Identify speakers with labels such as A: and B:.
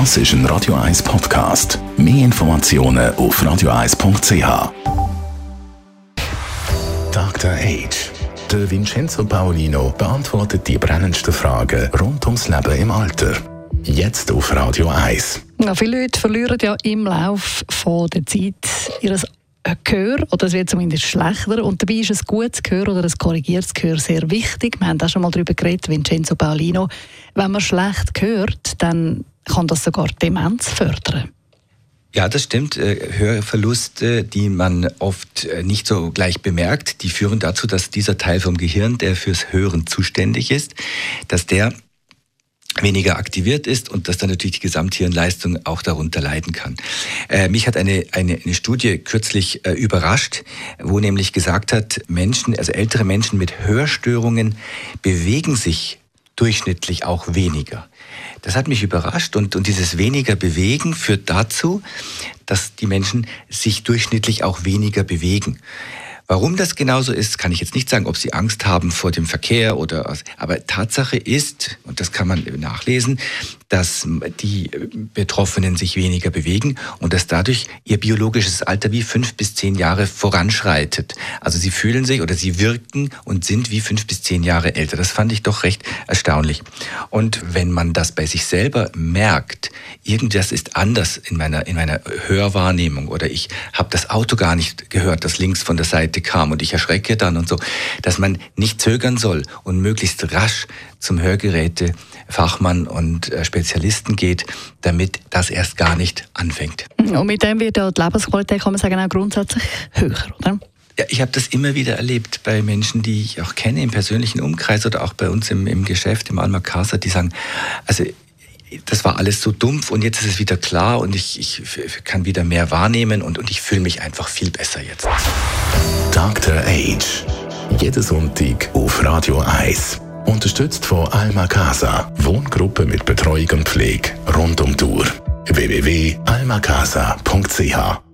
A: Das ist ein Radio 1 Podcast. Mehr Informationen auf radio1.ch. Dr. Age. Der Vincenzo Paolino beantwortet die brennendsten Fragen rund ums Leben im Alter. Jetzt auf Radio 1.
B: Ja, viele Leute verlieren ja im Laufe der Zeit ihr Gehör, oder es wird zumindest schlechter. Und dabei ist ein gutes Gehör oder ein korrigiertes Gehör sehr wichtig. Wir haben auch schon mal darüber geredet, Vincenzo Paolino. Wenn man schlecht hört, dann kann das sogar Demenz fördern.
C: Ja, das stimmt. Äh, Hörverluste, die man oft äh, nicht so gleich bemerkt, die führen dazu, dass dieser Teil vom Gehirn, der fürs Hören zuständig ist, dass der weniger aktiviert ist und dass dann natürlich die Gesamthirnleistung auch darunter leiden kann. Äh, mich hat eine, eine, eine Studie kürzlich äh, überrascht, wo nämlich gesagt hat, Menschen, also ältere Menschen mit Hörstörungen bewegen sich durchschnittlich auch weniger. Das hat mich überrascht und, und dieses weniger bewegen führt dazu, dass die Menschen sich durchschnittlich auch weniger bewegen. Warum das genauso ist, kann ich jetzt nicht sagen, ob sie Angst haben vor dem Verkehr oder, aber Tatsache ist, und das kann man nachlesen, dass die Betroffenen sich weniger bewegen und dass dadurch ihr biologisches Alter wie fünf bis zehn Jahre voranschreitet. Also sie fühlen sich oder sie wirken und sind wie fünf bis zehn Jahre älter. Das fand ich doch recht erstaunlich. Und wenn man das bei sich selber merkt, irgendwas ist anders in meiner, in meiner Hörwahrnehmung oder ich habe das Auto gar nicht gehört, das links von der Seite kam und ich erschrecke dann und so, dass man nicht zögern soll und möglichst rasch zum Hörgerätefachmann und äh, Spezialisten geht, damit das erst gar nicht anfängt.
B: Und mit dem wird die Lebensqualität, kann man sagen, auch grundsätzlich höher, oder?
C: Ja, ich habe das immer wieder erlebt bei Menschen, die ich auch kenne im persönlichen Umkreis oder auch bei uns im, im Geschäft, im Alma Casa, die sagen, also das war alles so dumpf und jetzt ist es wieder klar und ich, ich kann wieder mehr wahrnehmen und, und ich fühle mich einfach viel besser jetzt.
A: Dr. Age. Jeden Sonntag auf Radio 1. Unterstützt von Alma Casa. Wohngruppe mit Betreuung und Pflege rund um Uhr. www.almacasa.ch